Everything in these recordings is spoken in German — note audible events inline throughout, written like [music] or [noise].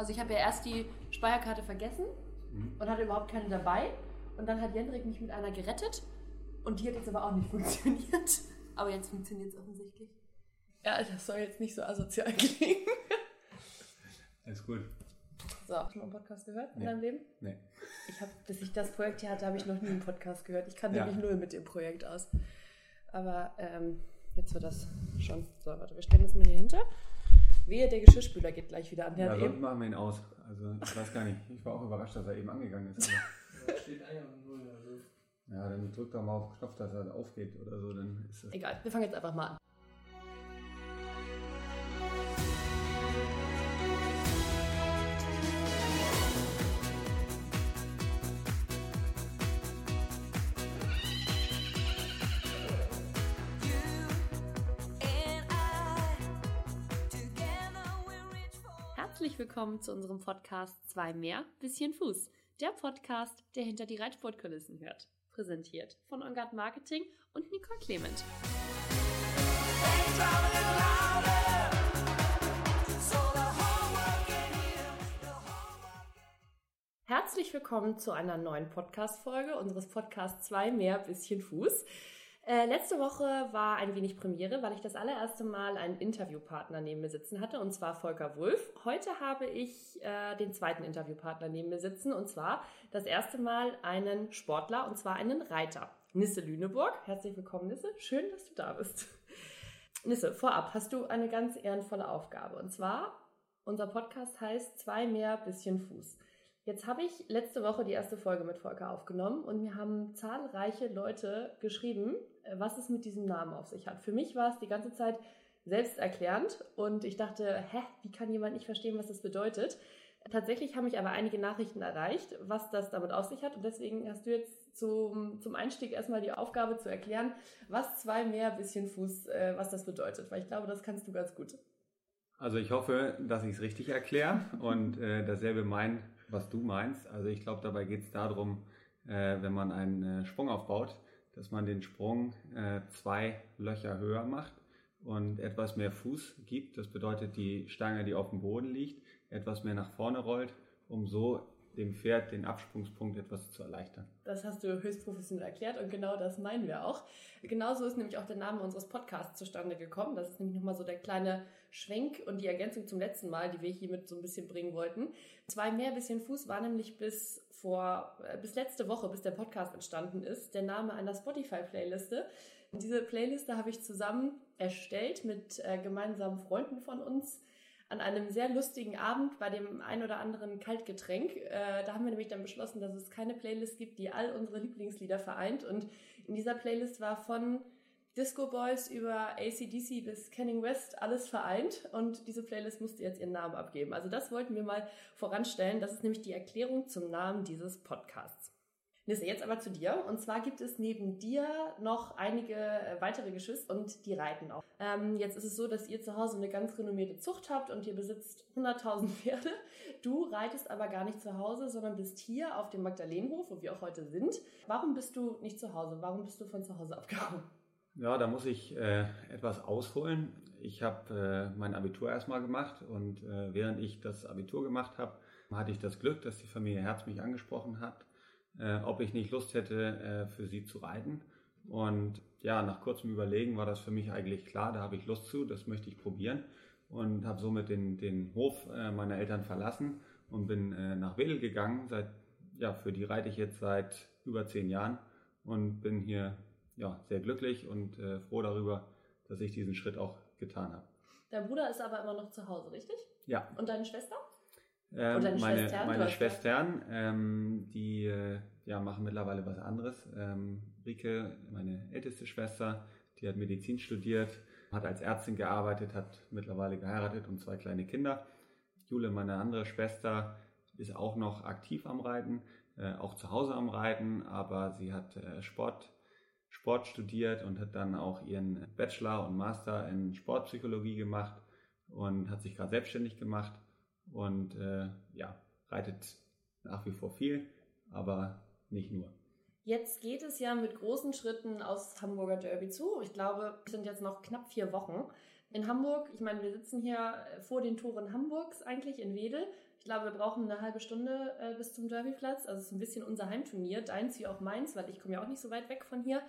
Also ich habe ja erst die Speierkarte vergessen Mhm. und hatte überhaupt keine dabei. Und dann hat Jendrik mich mit einer gerettet. Und die hat jetzt aber auch nicht [laughs] funktioniert. Aber jetzt funktioniert es offensichtlich. Ja, das soll jetzt nicht so asozial [laughs] klingen. Alles gut. So, hast du mal einen Podcast gehört in Nee. deinem Leben? Nee. Ich habe, bis ich das Projekt hier hatte, habe ich noch nie einen Podcast gehört. Ich kannte Ja. mich null mit dem Projekt aus. Aber ähm, jetzt wird das schon. So, warte, wir stellen das mal hier hinter. Wehe, der Geschirrspüler geht gleich wieder an. Der Ja, sonst eben, machen wir ihn aus. Also ich weiß gar nicht. Ich war auch überrascht, dass er eben angegangen ist. Ja, steht 1 und 0. Also. ja, dann drückt doch mal auf den Knopf, dass er aufgeht oder so. Dann ist das. egal, wir fangen jetzt einfach mal an. Herzlich willkommen zu unserem Podcast Zwei mehr, bisschen Fuß. Der Podcast, der hinter die Reitsportkulissen hört. Präsentiert von Ongard Marketing und Nicole Clement. Herzlich willkommen zu einer neuen Podcast-Folge unseres Podcasts Zwei mehr, bisschen Fuß. Äh, letzte Woche war ein wenig Premiere, weil ich das allererste Mal einen Interviewpartner neben mir sitzen hatte, und zwar Volker Wulff. Heute habe ich äh, den zweiten Interviewpartner neben mir sitzen, und zwar das erste Mal einen Sportler, und zwar einen Reiter. Nisse Lüneburg. Herzlich willkommen, Nisse. Schön, dass du da bist. Nisse, vorab hast du eine ganz ehrenvolle Aufgabe. Und zwar, unser Podcast heißt Zwei mehr, bisschen Fuß. Jetzt habe ich letzte Woche die erste Folge mit Volker aufgenommen und mir haben zahlreiche Leute geschrieben, was es mit diesem Namen auf sich hat. Für mich war es die ganze Zeit selbsterklärend und ich dachte, hä, wie kann jemand nicht verstehen, was das bedeutet? Tatsächlich haben mich aber einige Nachrichten erreicht, was das damit auf sich hat und deswegen hast du jetzt zum, zum Einstieg erstmal die Aufgabe zu erklären, was zwei mehr bisschen Fuß, äh, was das bedeutet, weil ich glaube, das kannst du ganz gut. Also ich hoffe, dass ich es richtig erkläre und äh, dasselbe mein, was du meinst. Also ich glaube, dabei geht es darum, äh, wenn man einen äh, Sprung aufbaut, dass man den Sprung äh, zwei Löcher höher macht und etwas mehr Fuß gibt. Das bedeutet, die Stange, die auf dem Boden liegt, etwas mehr nach vorne rollt, um so dem Pferd den Absprungspunkt etwas zu erleichtern. Das hast du höchst professionell erklärt und genau das meinen wir auch. Genauso ist nämlich auch der Name unseres Podcasts zustande gekommen. Das ist nämlich nochmal so der kleine Schwenk und die Ergänzung zum letzten Mal, die wir hiermit so ein bisschen bringen wollten. Zwei mehr bisschen Fuß war nämlich bis vor, äh, bis letzte Woche, bis der Podcast entstanden ist, der Name einer Spotify-Playliste. Diese Playliste habe ich zusammen erstellt mit äh, gemeinsamen Freunden von uns an einem sehr lustigen Abend bei dem ein oder anderen Kaltgetränk. Äh, da haben wir nämlich dann beschlossen, dass es keine Playlist gibt, die all unsere Lieblingslieder vereint. Und in dieser Playlist war von Disco Boys über ACDC bis Kenning West alles vereint. Und diese Playlist musste jetzt ihren Namen abgeben. Also das wollten wir mal voranstellen. Das ist nämlich die Erklärung zum Namen dieses Podcasts. Nisse, jetzt aber zu dir. Und zwar gibt es neben dir noch einige äh, weitere Geschwister und die reiten auch. Ähm, jetzt ist es so, dass ihr zu Hause eine ganz renommierte Zucht habt und ihr besitzt 100.000 [laughs] Pferde. Du reitest aber gar nicht zu Hause, sondern bist hier auf dem Magdalenenhof, wo wir auch heute sind. Warum bist du nicht zu Hause? Warum bist du von zu Hause abgehauen? Ja, da muss ich äh, etwas ausholen. Ich habe äh, mein Abitur erstmal gemacht und äh, während ich das Abitur gemacht habe, hatte ich das Glück, dass die Familie Herz mich angesprochen hat, äh, ob ich nicht Lust hätte, äh, für sie zu reiten. Und ja, nach kurzem Überlegen war das für mich eigentlich klar, da habe ich Lust zu, das möchte ich probieren und habe somit den, den Hof äh, meiner Eltern verlassen und bin äh, nach Wedel gegangen. Seit, ja, für die reite ich jetzt seit über zehn Jahren und bin hier ja, sehr glücklich und äh, froh darüber, dass ich diesen Schritt auch getan habe. Dein Bruder ist aber immer noch zu Hause, richtig? Ja, Und deine Schwester? Ähm, meine, Schwestern, meine Schwestern, ähm, die äh, ja, machen mittlerweile was anderes. Ähm, Rike, meine älteste Schwester, die hat Medizin studiert, hat als Ärztin gearbeitet, hat mittlerweile geheiratet und zwei kleine Kinder. Jule, meine andere Schwester, ist auch noch aktiv am Reiten, äh, auch zu Hause am Reiten, aber sie hat äh, Sport, Sport studiert und hat dann auch ihren Bachelor und Master in Sportpsychologie gemacht und hat sich gerade selbstständig gemacht und äh, ja, reitet nach wie vor viel, aber nicht nur. Jetzt geht es ja mit großen Schritten aus Hamburger Derby zu. Ich glaube, es sind jetzt noch knapp vier Wochen. In Hamburg, ich meine, wir sitzen hier vor den Toren Hamburgs eigentlich in Wedel. Ich glaube, wir brauchen eine halbe Stunde äh, bis zum Derbyplatz. Also es ist ein bisschen unser Heimturnier, deins wie auch meins, weil ich komme ja auch nicht so weit weg von hier.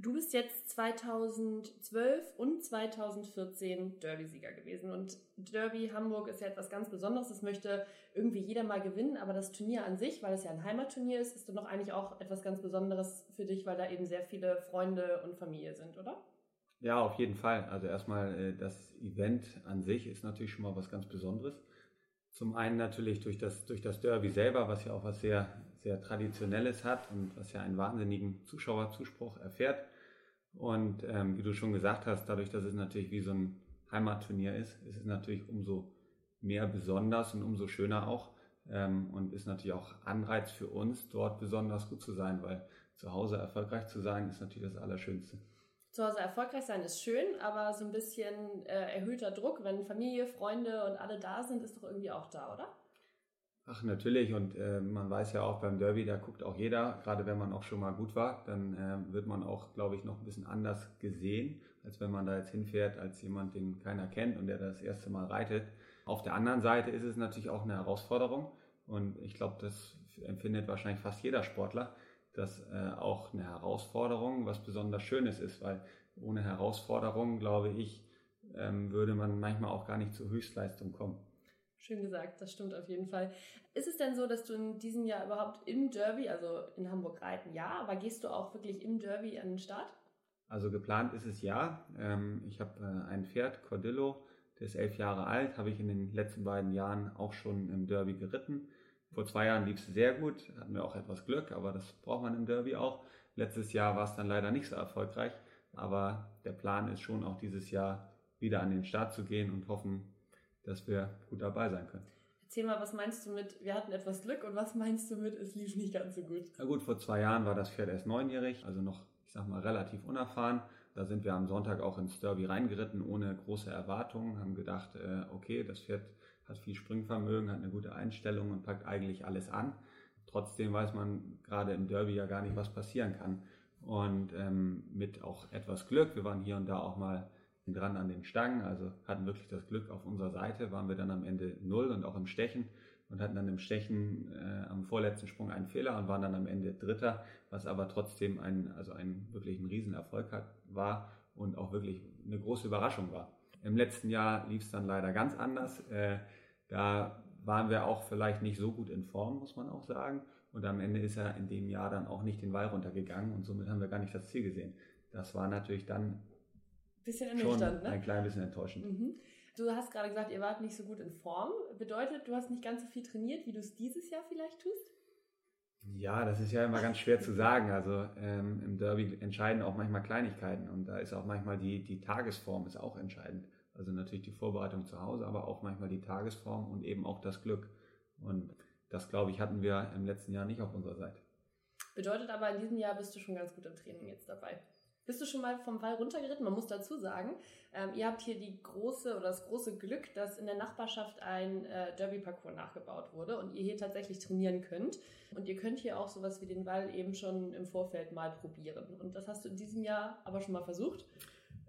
Du bist jetzt 2012 und 2014 Derby-Sieger gewesen. Und Derby Hamburg ist ja etwas ganz Besonderes. Das möchte irgendwie jeder mal gewinnen. Aber das Turnier an sich, weil es ja ein Heimatturnier ist, ist doch eigentlich auch etwas ganz Besonderes für dich, weil da eben sehr viele Freunde und Familie sind, oder? Ja, auf jeden Fall. Also erstmal äh, das Event an sich ist natürlich schon mal was ganz Besonderes. Zum einen natürlich durch das, durch das Derby selber, was ja auch was sehr, sehr Traditionelles hat und was ja einen wahnsinnigen Zuschauerzuspruch erfährt. Und ähm, wie du schon gesagt hast, dadurch, dass es natürlich wie so ein Heimatturnier ist, ist es natürlich umso mehr besonders und umso schöner auch. Ähm, und ist natürlich auch Anreiz für uns, dort besonders gut zu sein, weil zu Hause erfolgreich zu sein, ist natürlich das Allerschönste. Zu Hause erfolgreich sein ist schön, aber so ein bisschen äh, erhöhter Druck, wenn Familie, Freunde und alle da sind, ist doch irgendwie auch da, oder? Ach, natürlich. Und äh, man weiß ja auch beim Derby, da guckt auch jeder, gerade wenn man auch schon mal gut war, dann äh, wird man auch, glaube ich, noch ein bisschen anders gesehen, als wenn man da jetzt hinfährt als jemand, den keiner kennt und der das erste Mal reitet. Auf der anderen Seite ist es natürlich auch eine Herausforderung. Und ich glaube, das empfindet wahrscheinlich fast jeder Sportler, dass äh, auch eine Herausforderung was besonders Schönes ist, weil ohne Herausforderung, glaube ich, ähm, würde man manchmal auch gar nicht zur Höchstleistung kommen. Schön gesagt, das stimmt auf jeden Fall. Ist es denn so, dass du in diesem Jahr überhaupt im Derby, also in Hamburg reiten, ja, aber gehst du auch wirklich im Derby an den Start? Also geplant ist es ja. Ähm, ich habe äh, ein Pferd, Cordillo, der ist elf Jahre alt, habe ich in den letzten beiden Jahren auch schon im Derby geritten. Vor zwei Jahren lief es sehr gut, hatten wir auch etwas Glück, aber das braucht man im Derby auch. Letztes Jahr war es dann leider nicht so erfolgreich, aber der Plan ist schon auch dieses Jahr wieder an den Start zu gehen und hoffen, dass wir gut dabei sein können. Erzähl mal, was meinst du mit, wir hatten etwas Glück und was meinst du mit, es lief nicht ganz so gut? Na gut, vor zwei Jahren war das Pferd erst neunjährig, also noch, ich sag mal, relativ unerfahren. Da sind wir am Sonntag auch ins Derby reingeritten, ohne große Erwartungen, haben gedacht, äh, okay, das Pferd hat viel Springvermögen, hat eine gute Einstellung und packt eigentlich alles an. Trotzdem weiß man gerade im Derby ja gar nicht, was passieren kann. Und ähm, mit auch etwas Glück, wir waren hier und da auch mal dran an den Stangen, also hatten wirklich das Glück auf unserer Seite, waren wir dann am Ende null und auch im Stechen und hatten dann im Stechen äh, am vorletzten Sprung einen Fehler und waren dann am Ende Dritter, was aber trotzdem ein, also ein wirklich ein Riesenerfolg hat, war und auch wirklich eine große Überraschung war. Im letzten Jahr lief es dann leider ganz anders. Äh, da waren wir auch vielleicht nicht so gut in Form, muss man auch sagen. Und am Ende ist er in dem Jahr dann auch nicht den Wall runtergegangen und somit haben wir gar nicht das Ziel gesehen. Das war natürlich dann bisschen ernüchternd, ne? Ein klein bisschen enttäuschend. Mhm. Du hast gerade gesagt, ihr wart nicht so gut in Form. Bedeutet, du hast nicht ganz so viel trainiert, wie du es dieses Jahr vielleicht tust? Ja, das ist ja immer ganz schwer zu [laughs] sagen. Also ähm, im Derby entscheiden auch manchmal Kleinigkeiten und da ist auch manchmal die, die Tagesform ist auch entscheidend. Also natürlich die Vorbereitung zu Hause, aber auch manchmal die Tagesform und eben auch das Glück. Und das, glaube ich, hatten wir im letzten Jahr nicht auf unserer Seite. Bedeutet aber, in diesem Jahr bist du schon ganz gut im Training jetzt dabei. Bist du schon mal vom Wall runtergeritten? Man muss dazu sagen, ähm, ihr habt hier die große oder das große Glück, dass in der Nachbarschaft ein äh, Derby-Parcours nachgebaut wurde und ihr hier tatsächlich trainieren könnt. Und ihr könnt hier auch sowas wie den Wall eben schon im Vorfeld mal probieren. Und das hast du in diesem Jahr aber schon mal versucht?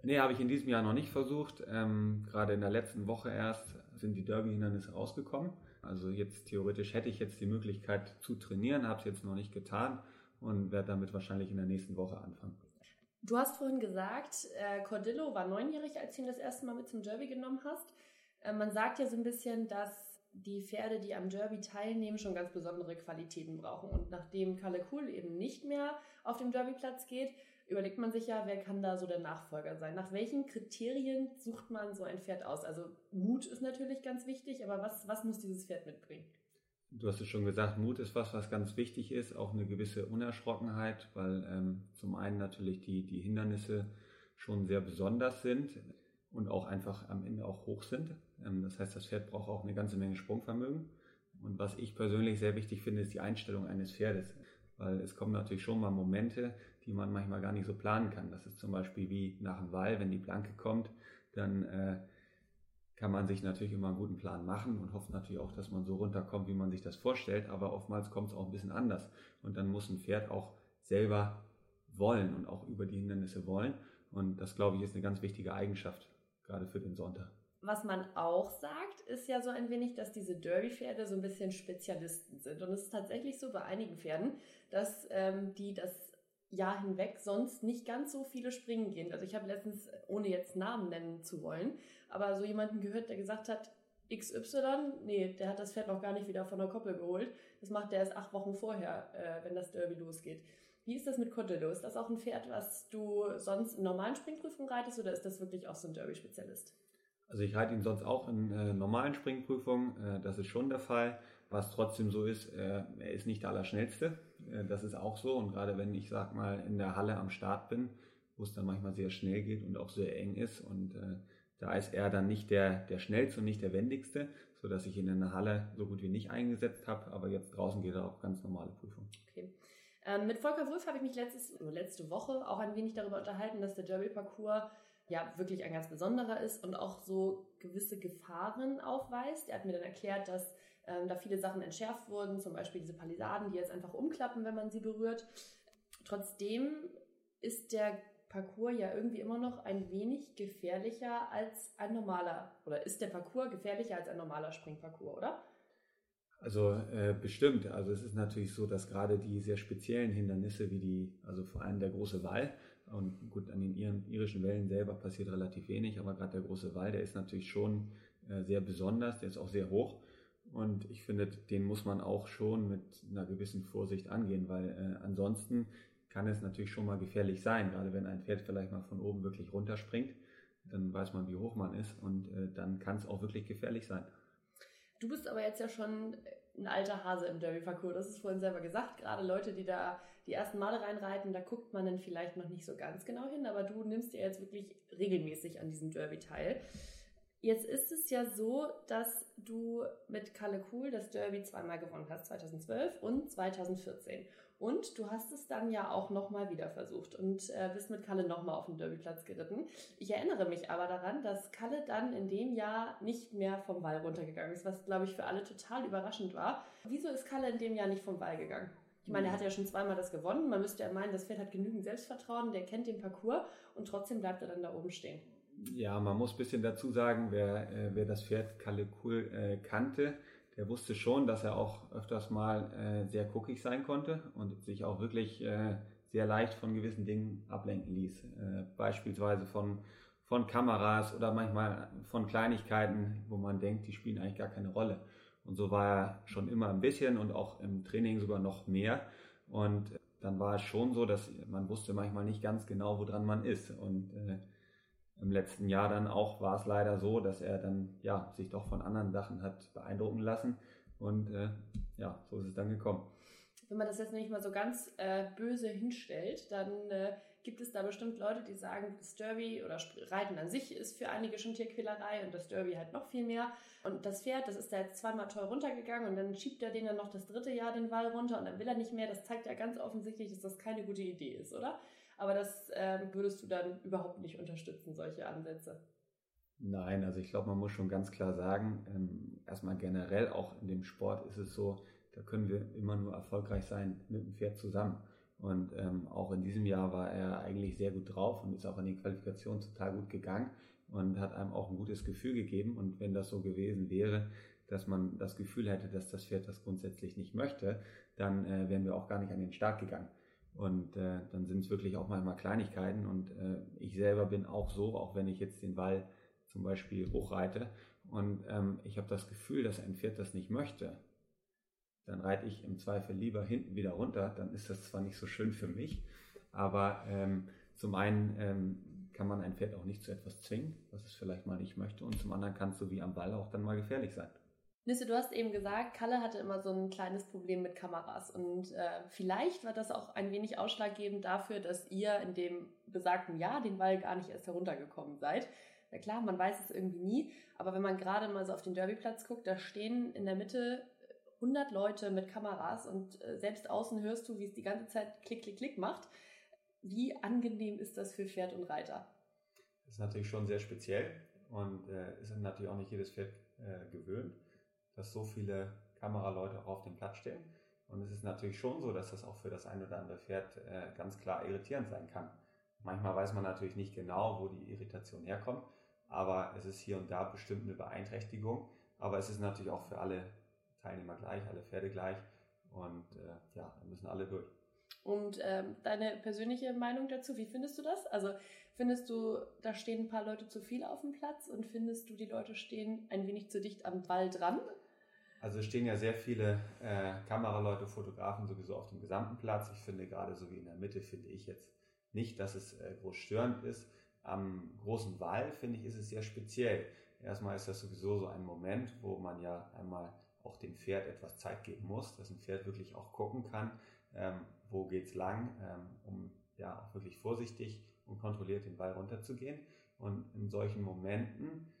Nee, habe ich in diesem Jahr noch nicht versucht. Ähm, gerade in der letzten Woche erst sind die Derby-Hindernisse rausgekommen. Also jetzt theoretisch hätte ich jetzt die Möglichkeit zu trainieren, habe es jetzt noch nicht getan und werde damit wahrscheinlich in der nächsten Woche anfangen. Du hast vorhin gesagt, äh, Cordillo war neunjährig, als du ihn das erste Mal mit zum Derby genommen hast. Äh, man sagt ja so ein bisschen, dass die Pferde, die am Derby teilnehmen, schon ganz besondere Qualitäten brauchen. Und nachdem Kalle Kuhl eben nicht mehr auf dem Derbyplatz geht, überlegt man sich ja, wer kann da so der Nachfolger sein? Nach welchen Kriterien sucht man so ein Pferd aus? Also Mut ist natürlich ganz wichtig, aber was, was muss dieses Pferd mitbringen? Du hast es schon gesagt, Mut ist was, was ganz wichtig ist, auch eine gewisse Unerschrockenheit, weil ähm, zum einen natürlich die, die Hindernisse schon sehr besonders sind und auch einfach am Ende auch hoch sind. Ähm, das heißt, das Pferd braucht auch eine ganze Menge Sprungvermögen. Und was ich persönlich sehr wichtig finde, ist die Einstellung eines Pferdes. Weil es kommen natürlich schon mal Momente, die man manchmal gar nicht so planen kann. Das ist zum Beispiel wie nach dem Wall, wenn die Blanke kommt, dann äh, kann man sich natürlich immer einen guten Plan machen und hofft natürlich auch, dass man so runterkommt, wie man sich das vorstellt. Aber oftmals kommt es auch ein bisschen anders. Und dann muss ein Pferd auch selber wollen und auch über die Hindernisse wollen. Und das, glaube ich, ist eine ganz wichtige Eigenschaft, gerade für den Sonntag. Was man auch sagt, ist ja so ein wenig, dass diese Derby-Pferde so ein bisschen Spezialisten sind. Und es ist tatsächlich so bei einigen Pferden, dass ähm, die das Jahr hinweg sonst nicht ganz so viele Springen gehen. Also ich habe letztens, ohne jetzt Namen nennen zu wollen, aber so jemanden gehört, der gesagt hat, XY, nee, der hat das Pferd noch gar nicht wieder von der Koppel geholt. Das macht der erst acht Wochen vorher, äh, wenn das Derby losgeht. Wie ist das mit Cordillo? Ist das auch ein Pferd, was du sonst in normalen Springprüfungen reitest oder ist das wirklich auch so ein Derby-Spezialist? Also ich reite ihn sonst auch in äh, normalen Springprüfungen, äh, das ist schon der Fall. Was trotzdem so ist, äh, er ist nicht der Allerschnellste, das ist auch so. Und gerade wenn ich, sag mal, in der Halle am Start bin, wo es dann manchmal sehr schnell geht und auch sehr eng ist und äh, da ist er dann nicht der, der schnellste und nicht der wendigste, so dass ich ihn in der Halle so gut wie nicht eingesetzt habe, aber jetzt draußen geht er auf ganz normale Prüfung. Okay. Ähm, mit Volker Wulff habe ich mich letztes, letzte Woche auch ein wenig darüber unterhalten, dass der Derby-Parcours ja wirklich ein ganz besonderer ist und auch so gewisse Gefahren aufweist. Er hat mir dann erklärt, dass ähm, da viele Sachen entschärft wurden, zum Beispiel diese Palisaden, die jetzt einfach umklappen, wenn man sie berührt. Trotzdem ist der Parcours ja irgendwie immer noch ein wenig gefährlicher als ein normaler, oder ist der Parcours gefährlicher als ein normaler Springparcours, oder? Also äh, bestimmt. Also es ist natürlich so, dass gerade die sehr speziellen Hindernisse, wie die, also vor allem der große Wall, und gut, an den irischen Wellen selber passiert relativ wenig, aber gerade der große Wall, der ist natürlich schon äh, sehr besonders, der ist auch sehr hoch. Und ich finde, den muss man auch schon mit einer gewissen Vorsicht angehen, weil äh, ansonsten kann es natürlich schon mal gefährlich sein, gerade wenn ein Pferd vielleicht mal von oben wirklich runterspringt, dann weiß man, wie hoch man ist und äh, dann kann es auch wirklich gefährlich sein. Du bist aber jetzt ja schon ein alter Hase im Derby-Parcours, das ist vorhin selber gesagt. Gerade Leute, die da die ersten Male reinreiten, da guckt man dann vielleicht noch nicht so ganz genau hin, aber du nimmst dir jetzt wirklich regelmäßig an diesem Derby teil. Jetzt ist es ja so, dass du mit Kalle Kuhl das Derby zweimal gewonnen hast, 2012 und 2014. Und du hast es dann ja auch nochmal wieder versucht und äh, bist mit Kalle nochmal auf den Derbyplatz geritten. Ich erinnere mich aber daran, dass Kalle dann in dem Jahr nicht mehr vom Wall runtergegangen ist, was, glaube ich, für alle total überraschend war. Wieso ist Kalle in dem Jahr nicht vom Wall gegangen? Ich meine, er hat ja schon zweimal das gewonnen. Man müsste ja meinen, das Pferd hat genügend Selbstvertrauen, der kennt den Parcours und trotzdem bleibt er dann da oben stehen. Ja, man muss ein bisschen dazu sagen, wer, äh, wer das Pferd Kalle Kuhl äh, kannte, der wusste schon, dass er auch öfters mal äh, sehr guckig sein konnte und sich auch wirklich äh, sehr leicht von gewissen Dingen ablenken ließ. Äh, beispielsweise von, von Kameras oder manchmal von Kleinigkeiten, wo man denkt, die spielen eigentlich gar keine Rolle. Und so war er schon immer ein bisschen und auch im Training sogar noch mehr. Und dann war es schon so, dass man wusste manchmal nicht ganz genau, woran man ist. Und äh, im letzten Jahr dann auch war es leider so, dass er dann ja sich doch von anderen Sachen hat beeindrucken lassen und äh, ja, so ist es dann gekommen. Wenn man das jetzt nicht mal so ganz äh, böse hinstellt, dann äh, gibt es da bestimmt Leute, die sagen, das Derby oder Reiten an sich ist für einige schon Tierquälerei und das Derby halt noch viel mehr. Und das Pferd, das ist da jetzt zweimal toll runtergegangen und dann schiebt er den dann noch das dritte Jahr den Wall runter und dann will er nicht mehr. Das zeigt ja ganz offensichtlich, dass das keine gute Idee ist, oder? Aber das ähm, würdest du dann überhaupt nicht unterstützen, solche Ansätze. Nein, also ich glaube, man muss schon ganz klar sagen, ähm, erstmal generell auch in dem Sport ist es so, da können wir immer nur erfolgreich sein mit dem Pferd zusammen. Und ähm, auch in diesem Jahr war er eigentlich sehr gut drauf und ist auch in die Qualifikation total gut gegangen und hat einem auch ein gutes Gefühl gegeben. Und wenn das so gewesen wäre, dass man das Gefühl hätte, dass das Pferd das grundsätzlich nicht möchte, dann äh, wären wir auch gar nicht an den Start gegangen. Und äh, dann sind es wirklich auch manchmal Kleinigkeiten. Und äh, ich selber bin auch so, auch wenn ich jetzt den Ball zum Beispiel hochreite und ähm, ich habe das Gefühl, dass ein Pferd das nicht möchte, dann reite ich im Zweifel lieber hinten wieder runter. Dann ist das zwar nicht so schön für mich, aber ähm, zum einen ähm, kann man ein Pferd auch nicht zu etwas zwingen, was es vielleicht mal nicht möchte. Und zum anderen kann es so wie am Ball auch dann mal gefährlich sein. Nisse, du hast eben gesagt, Kalle hatte immer so ein kleines Problem mit Kameras und äh, vielleicht war das auch ein wenig ausschlaggebend dafür, dass ihr in dem besagten Jahr den Wall gar nicht erst heruntergekommen seid. Na klar, man weiß es irgendwie nie, aber wenn man gerade mal so auf den Derbyplatz guckt, da stehen in der Mitte 100 Leute mit Kameras und äh, selbst außen hörst du, wie es die ganze Zeit klick, klick, klick macht. Wie angenehm ist das für Pferd und Reiter? Das ist natürlich schon sehr speziell und äh, ist natürlich auch nicht jedes Pferd äh, gewöhnt dass so viele Kameraleute auch auf dem Platz stehen. Und es ist natürlich schon so, dass das auch für das ein oder andere Pferd äh, ganz klar irritierend sein kann. Manchmal weiß man natürlich nicht genau, wo die Irritation herkommt, aber es ist hier und da bestimmt eine Beeinträchtigung. Aber es ist natürlich auch für alle Teilnehmer gleich, alle Pferde gleich und äh, ja, da müssen alle durch. Und ähm, deine persönliche Meinung dazu, wie findest du das? Also findest du, da stehen ein paar Leute zu viel auf dem Platz und findest du, die Leute stehen ein wenig zu dicht am Ball dran? Also es stehen ja sehr viele äh, Kameraleute, Fotografen sowieso auf dem gesamten Platz. Ich finde gerade so wie in der Mitte finde ich jetzt nicht, dass es äh, groß störend ist. Am großen Wall finde ich ist es sehr speziell. Erstmal ist das sowieso so ein Moment, wo man ja einmal auch dem Pferd etwas Zeit geben muss, dass ein Pferd wirklich auch gucken kann, ähm, wo geht's lang, ähm, um ja auch wirklich vorsichtig und kontrolliert den Ball runterzugehen. Und in solchen Momenten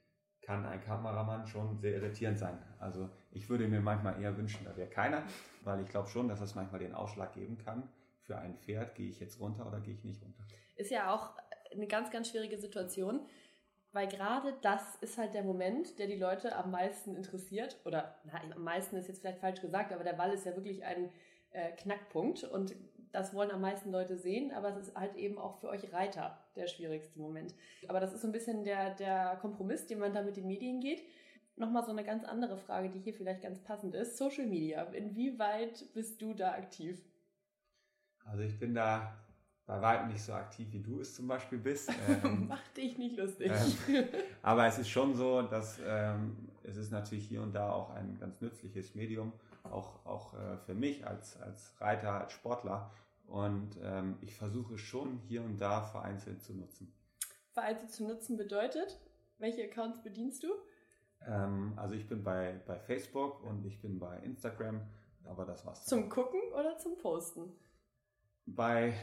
kann ein Kameramann schon sehr irritierend sein. Also ich würde mir manchmal eher wünschen, da wäre keiner, weil ich glaube schon, dass das manchmal den Ausschlag geben kann. Für ein Pferd gehe ich jetzt runter oder gehe ich nicht runter. Ist ja auch eine ganz, ganz schwierige Situation, weil gerade das ist halt der Moment, der die Leute am meisten interessiert. Oder na, am meisten ist jetzt vielleicht falsch gesagt, aber der Ball ist ja wirklich ein äh, Knackpunkt und das wollen am meisten Leute sehen, aber es ist halt eben auch für euch Reiter der schwierigste Moment. Aber das ist so ein bisschen der, der Kompromiss, den man da mit den Medien geht. Nochmal so eine ganz andere Frage, die hier vielleicht ganz passend ist. Social Media. Inwieweit bist du da aktiv? Also ich bin da bei weitem nicht so aktiv, wie du es zum Beispiel bist. [laughs] Ähm, Mach dich nicht lustig. Ähm, aber es ist schon so, dass ähm, es ist natürlich hier und da auch ein ganz nützliches Medium, auch, auch äh, für mich als, als Reiter, als Sportler. Und ähm, ich versuche schon hier und da vereinzelt zu nutzen. Vereinzelt zu nutzen bedeutet, welche Accounts bedienst du? Ähm, also ich bin bei, bei Facebook und ich bin bei Instagram, aber das war's. Zum Gucken oder zum Posten? Bei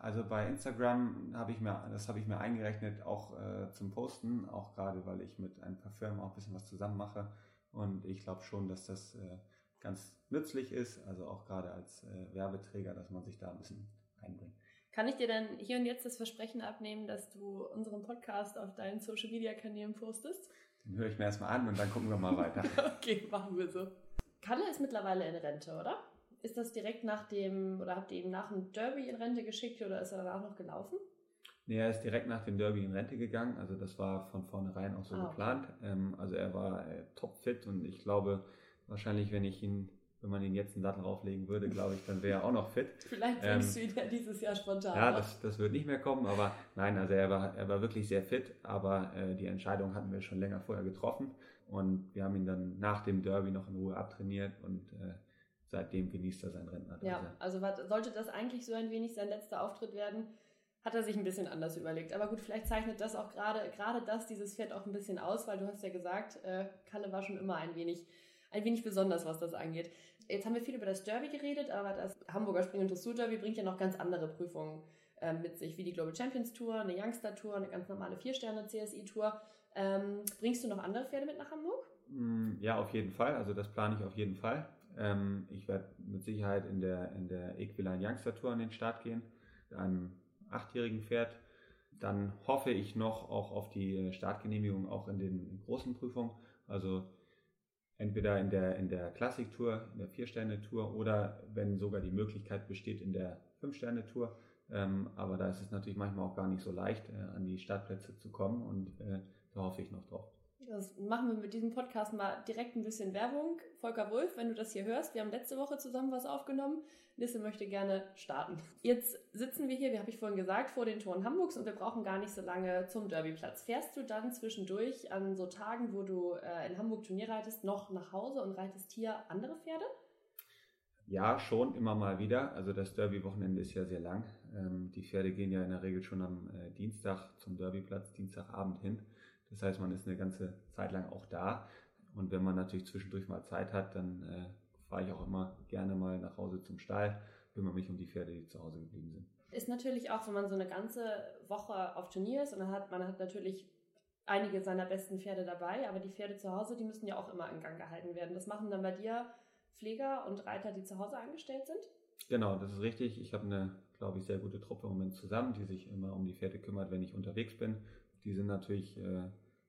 also bei Instagram habe ich mir, das habe ich mir eingerechnet, auch äh, zum Posten, auch gerade weil ich mit ein paar Firmen auch ein bisschen was zusammen mache. Und ich glaube schon, dass das äh, ganz nützlich ist, also auch gerade als äh, Werbeträger, dass man sich da ein bisschen einbringt. Kann ich dir dann hier und jetzt das Versprechen abnehmen, dass du unseren Podcast auf deinen Social Media Kanälen postest? Den höre ich mir erstmal an und dann gucken wir mal weiter. [laughs] okay, machen wir so. Kalle ist mittlerweile in Rente, oder? Ist das direkt nach dem, oder habt ihr ihn nach dem Derby in Rente geschickt oder ist er danach noch gelaufen? Nee, er ist direkt nach dem Derby in Rente gegangen. Also das war von vornherein auch so ah, geplant. Okay. Ähm, also er war äh, topfit und ich glaube, wahrscheinlich, wenn ich ihn, wenn man ihn jetzt einen Sattel drauflegen würde, glaube ich, dann wäre er auch noch fit. [laughs] Vielleicht bringst ähm, du ihn ja dieses Jahr spontan. Ja, das, das wird nicht mehr kommen, aber nein, also er war, er war wirklich sehr fit, aber äh, die Entscheidung hatten wir schon länger vorher getroffen und wir haben ihn dann nach dem Derby noch in Ruhe abtrainiert und äh, seitdem genießt er sein Rentner. Ja, also sollte das eigentlich so ein wenig sein letzter Auftritt werden, hat er sich ein bisschen anders überlegt. Aber gut, vielleicht zeichnet das auch gerade, gerade das, dieses Pferd auch ein bisschen aus, weil du hast ja gesagt, äh, Kalle war schon immer ein wenig, ein wenig besonders, was das angeht. Jetzt haben wir viel über das Derby geredet, aber das Hamburger Spring- und Dressur-Derby bringt ja noch ganz andere Prüfungen äh, mit sich, wie die Global Champions Tour, eine Youngster Tour, eine ganz normale Vier-Sterne-CSI-Tour. Ähm, bringst du noch andere Pferde mit nach Hamburg? Mm, ja, auf jeden Fall. Also das plane ich auf jeden Fall. Ähm, ich werde mit Sicherheit in der, in der Equiline Youngster Tour an den Start gehen, einem achtjährigen Pferd. Dann hoffe ich noch auch auf die Startgenehmigung auch in den großen Prüfungen. Also entweder in der, in der Klassik-Tour, in der Vier-Sterne-Tour oder wenn sogar die Möglichkeit besteht in der Fünf-Sterne-Tour. Ähm, aber da ist es natürlich manchmal auch gar nicht so leicht, äh, an die Startplätze zu kommen und äh, da hoffe ich noch drauf. Das machen wir mit diesem Podcast mal direkt ein bisschen Werbung. Volker Wolf, wenn du das hier hörst, wir haben letzte Woche zusammen was aufgenommen. Lisse möchte gerne starten. Jetzt sitzen wir hier, wie habe ich vorhin gesagt, vor den Toren Hamburgs und wir brauchen gar nicht so lange zum Derbyplatz. Fährst du dann zwischendurch an so Tagen, wo du äh, in Hamburg Turnier reitest, noch nach Hause und reitest hier andere Pferde? Ja, schon immer mal wieder. Also das Derby-Wochenende ist ja sehr lang. Ähm, die Pferde gehen ja in der Regel schon am äh, Dienstag zum Derbyplatz, Dienstagabend hin. Das heißt, man ist eine ganze Zeit lang auch da. Und wenn man natürlich zwischendurch mal Zeit hat, dann äh, fahre ich auch immer gerne mal nach Hause zum Stall, kümmere mich um die Pferde, die zu Hause geblieben sind. Ist natürlich auch, wenn man so eine ganze Woche auf Turnier ist und dann hat man hat natürlich einige seiner besten Pferde dabei, aber die Pferde zu Hause, die müssen ja auch immer in Gang gehalten werden. Das machen dann bei dir Pfleger und Reiter, die zu Hause angestellt sind? Genau, das ist richtig. Ich habe eine, glaube ich, sehr gute Truppe im Moment zusammen, die sich immer um die Pferde kümmert, wenn ich unterwegs bin die sind natürlich äh,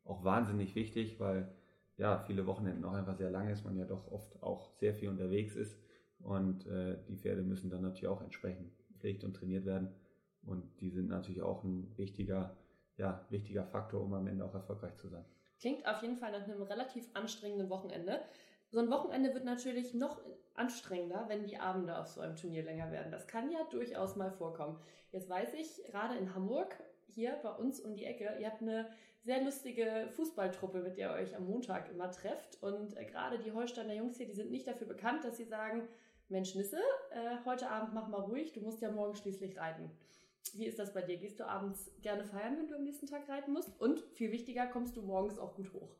auch wahnsinnig wichtig, weil ja viele Wochenenden auch einfach sehr lang ist, man ja doch oft auch sehr viel unterwegs ist und äh, die Pferde müssen dann natürlich auch entsprechend gepflegt und trainiert werden und die sind natürlich auch ein wichtiger ja, wichtiger Faktor, um am Ende auch erfolgreich zu sein. Klingt auf jeden Fall nach einem relativ anstrengenden Wochenende. So ein Wochenende wird natürlich noch anstrengender, wenn die Abende auf so einem Turnier länger werden. Das kann ja durchaus mal vorkommen. Jetzt weiß ich, gerade in Hamburg, hier bei uns um die Ecke, ihr habt eine sehr lustige Fußballtruppe, mit der ihr euch am Montag immer trefft. Und äh, gerade die Holsteiner Jungs hier, die sind nicht dafür bekannt, dass sie sagen, Mensch Nisse, äh, heute Abend mach mal ruhig, du musst ja morgen schließlich reiten. Wie ist das bei dir? Gehst du abends gerne feiern, wenn du am nächsten Tag reiten musst? Und viel wichtiger, kommst du morgens auch gut hoch?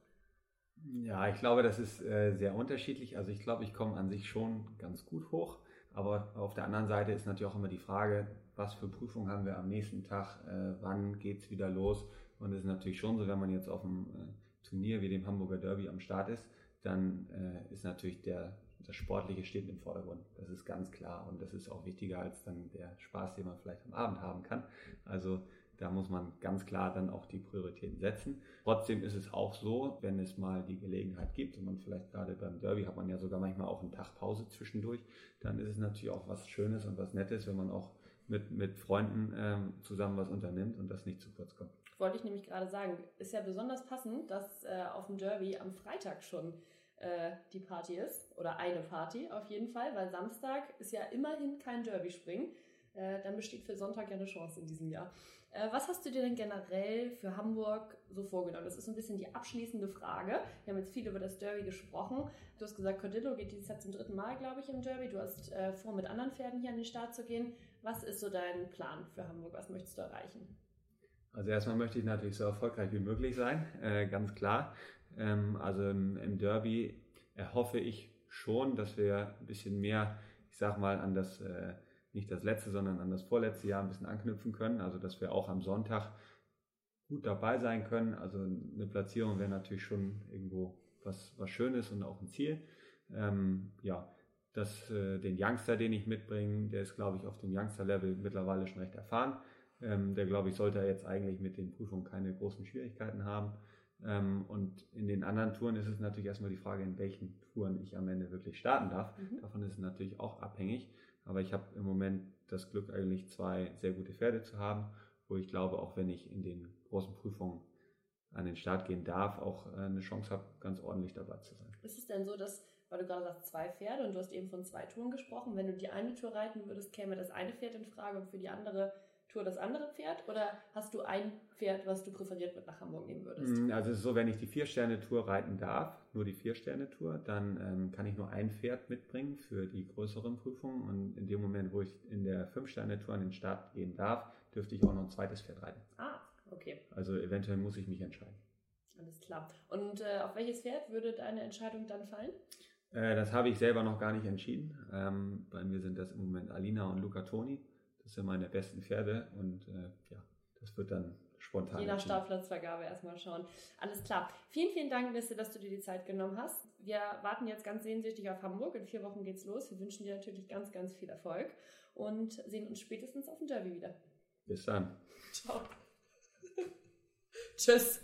Ja, ich glaube, das ist äh, sehr unterschiedlich. Also ich glaube, ich komme an sich schon ganz gut hoch. Aber auf der anderen Seite ist natürlich auch immer die Frage, was für Prüfungen haben wir am nächsten Tag, äh, wann geht es wieder los. Und es ist natürlich schon so, wenn man jetzt auf einem äh, Turnier wie dem Hamburger Derby am Start ist, dann äh, ist natürlich der, das Sportliche steht im Vordergrund. Das ist ganz klar und das ist auch wichtiger als dann der Spaß, den man vielleicht am Abend haben kann. Also da muss man ganz klar dann auch die Prioritäten setzen. Trotzdem ist es auch so, wenn es mal die Gelegenheit gibt und man vielleicht gerade beim Derby hat man ja sogar manchmal auch einen Tag Pause zwischendurch, dann ist es natürlich auch was Schönes und was Nettes, wenn man auch mit, mit Freunden ähm, zusammen was unternimmt und das nicht zu kurz kommt. Wollte ich nämlich gerade sagen, ist ja besonders passend, dass äh, auf dem Derby am Freitag schon äh, die Party ist oder eine Party auf jeden Fall, weil Samstag ist ja immerhin kein Derby-Springen. Äh, dann besteht für Sonntag ja eine Chance in diesem Jahr. Äh, was hast du dir denn generell für Hamburg so vorgenommen? Das ist so ein bisschen die abschließende Frage. Wir haben jetzt viel über das Derby gesprochen. Du hast gesagt, Cordillo geht dieses Jahr zum dritten Mal, glaube ich, im Derby. Du hast äh, vor, mit anderen Pferden hier an den Start zu gehen. Was ist so dein Plan für Hamburg? Was möchtest du erreichen? Also erstmal möchte ich natürlich so erfolgreich wie möglich sein, äh, ganz klar. Ähm, also im, im, Derby erhoffe ich schon, dass wir ein bisschen mehr, ich sag mal, an das äh, nicht das letzte, sondern an das vorletzte Jahr ein bisschen anknüpfen können. Also dass wir auch am Sonntag gut dabei sein können. Also eine Platzierung wäre natürlich schon irgendwo was, was Schönes und auch ein Ziel. Ähm, ja, das, äh, den Youngster, den ich mitbringe, der ist, glaube ich, auf dem Youngster-Level mittlerweile schon recht erfahren. Ähm, der, glaube ich, sollte jetzt eigentlich mit den Prüfungen keine großen Schwierigkeiten haben. Ähm, und in den anderen Touren ist es natürlich erstmal die Frage, in welchen Touren ich am Ende wirklich starten darf. Mhm. Davon ist es natürlich auch abhängig. Aber ich habe im Moment das Glück, eigentlich zwei sehr gute Pferde zu haben, wo ich glaube, auch wenn ich in den großen Prüfungen an den Start gehen darf, auch äh, eine Chance habe, ganz ordentlich dabei zu sein. Ist es denn so, dass, weil du gerade sagst, zwei Pferde und du hast eben von zwei Touren gesprochen, wenn du die eine Tour reiten würdest, käme das eine Pferd in Frage und für die andere Tour das andere Pferd oder hast du ein Pferd, was du präferiert mit nach Hamburg nehmen würdest? Mm, also so, wenn ich die Vier-Sterne-Tour reiten darf, nur die Vier-Sterne-Tour, dann ähm, kann ich nur ein Pferd mitbringen für die größeren Prüfungen und in dem Moment, wo ich in der Fünf-Sterne-Tour an den Start gehen darf, dürfte ich auch noch ein zweites Pferd reiten. Ah, okay. Also eventuell muss ich mich entscheiden. Alles klar. Und äh, auf welches Pferd würde deine Entscheidung dann fallen? Äh, das habe ich selber noch gar nicht entschieden. Ähm, bei mir sind das im Moment Alina und Luca Toni. Das sind meine besten Pferde und äh, ja, das wird dann spontan. Je nach Startplatzvergabe erstmal schauen. Alles klar. Vielen, vielen Dank, Liste, dass du dir die Zeit genommen hast. Wir warten jetzt ganz sehnsüchtig auf Hamburg. In vier Wochen geht's los. Wir wünschen dir natürlich ganz, ganz viel Erfolg und sehen uns spätestens auf dem Derby wieder. Bis dann. Ciao. [laughs] Tschüss.